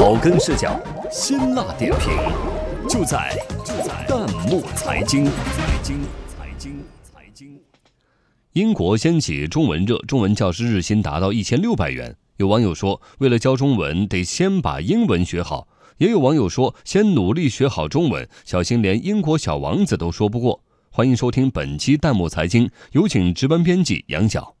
草根视角，辛辣点评，就在就在弹幕财经。财经财经财经。英国掀起中文热，中文教师日薪达到一千六百元。有网友说，为了教中文，得先把英文学好；也有网友说，先努力学好中文，小心连英国小王子都说不过。欢迎收听本期弹幕财经，有请值班编辑杨晓。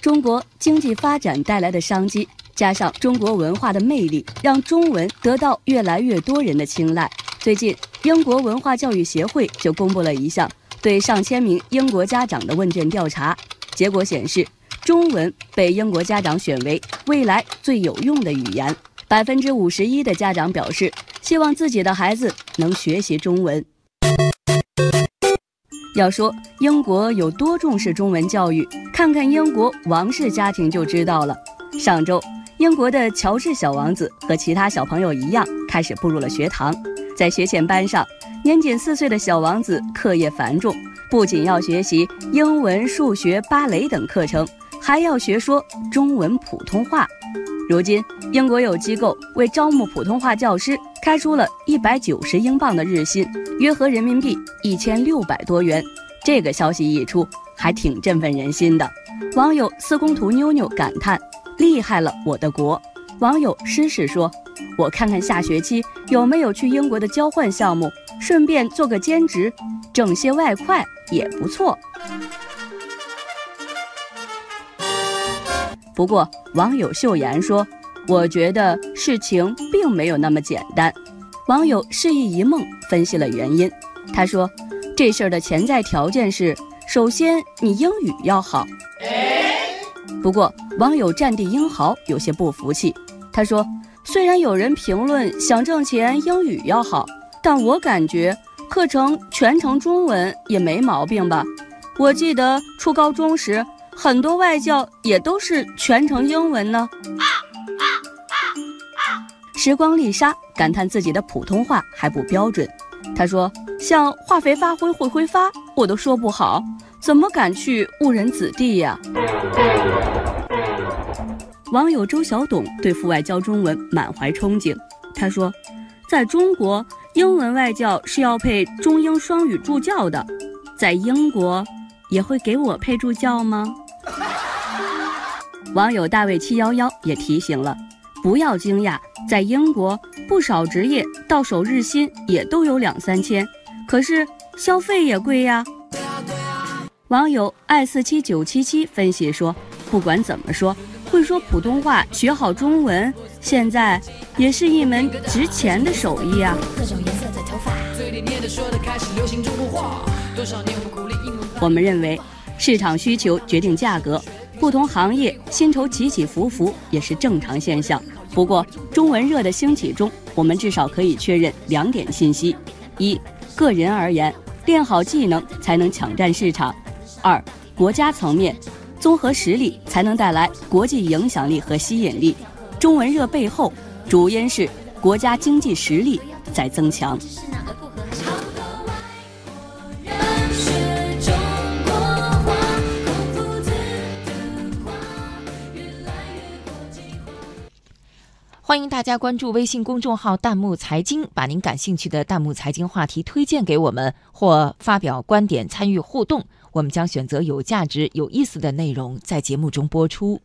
中国经济发展带来的商机，加上中国文化的魅力，让中文得到越来越多人的青睐。最近，英国文化教育协会就公布了一项对上千名英国家长的问卷调查，结果显示，中文被英国家长选为未来最有用的语言。百分之五十一的家长表示，希望自己的孩子能学习中文。要说英国有多重视中文教育，看看英国王室家庭就知道了。上周，英国的乔治小王子和其他小朋友一样，开始步入了学堂。在学前班上，年仅四岁的小王子课业繁重，不仅要学习英文、数学、芭蕾等课程，还要学说中文普通话。如今，英国有机构为招募普通话教师。开出了一百九十英镑的日薪，约合人民币一千六百多元。这个消息一出，还挺振奋人心的。网友四公图妞妞感叹：“厉害了，我的国！”网友诗诗说：“我看看下学期有没有去英国的交换项目，顺便做个兼职，挣些外快也不错。”不过，网友秀妍说。我觉得事情并没有那么简单。网友示意一梦分析了原因，他说：“这事儿的潜在条件是，首先你英语要好。”不过，网友战地英豪有些不服气，他说：“虽然有人评论想挣钱英语要好，但我感觉课程全程中文也没毛病吧？我记得初高中时，很多外教也都是全程英文呢。”时光丽莎感叹自己的普通话还不标准。她说：“像化肥发灰会挥发，我都说不好，怎么敢去误人子弟呀？”网友周小董对赴外教中文满怀憧憬。他说：“在中国，英文外教是要配中英双语助教的，在英国也会给我配助教吗？” 网友大卫七幺幺也提醒了。不要惊讶，在英国不少职业到手日薪也都有两三千，可是消费也贵呀。网友爱四七九七七分析说，不管怎么说，会说普通话、学好中文，现在也是一门值钱的手艺啊。我们认为，市场需求决定价格。不同行业薪酬起起伏伏也是正常现象。不过，中文热的兴起中，我们至少可以确认两点信息：一，个人而言，练好技能才能抢占市场；二，国家层面，综合实力才能带来国际影响力和吸引力。中文热背后，主因是国家经济实力在增强。欢迎大家关注微信公众号“弹幕财经”，把您感兴趣的弹幕财经话题推荐给我们，或发表观点参与互动，我们将选择有价值、有意思的内容在节目中播出。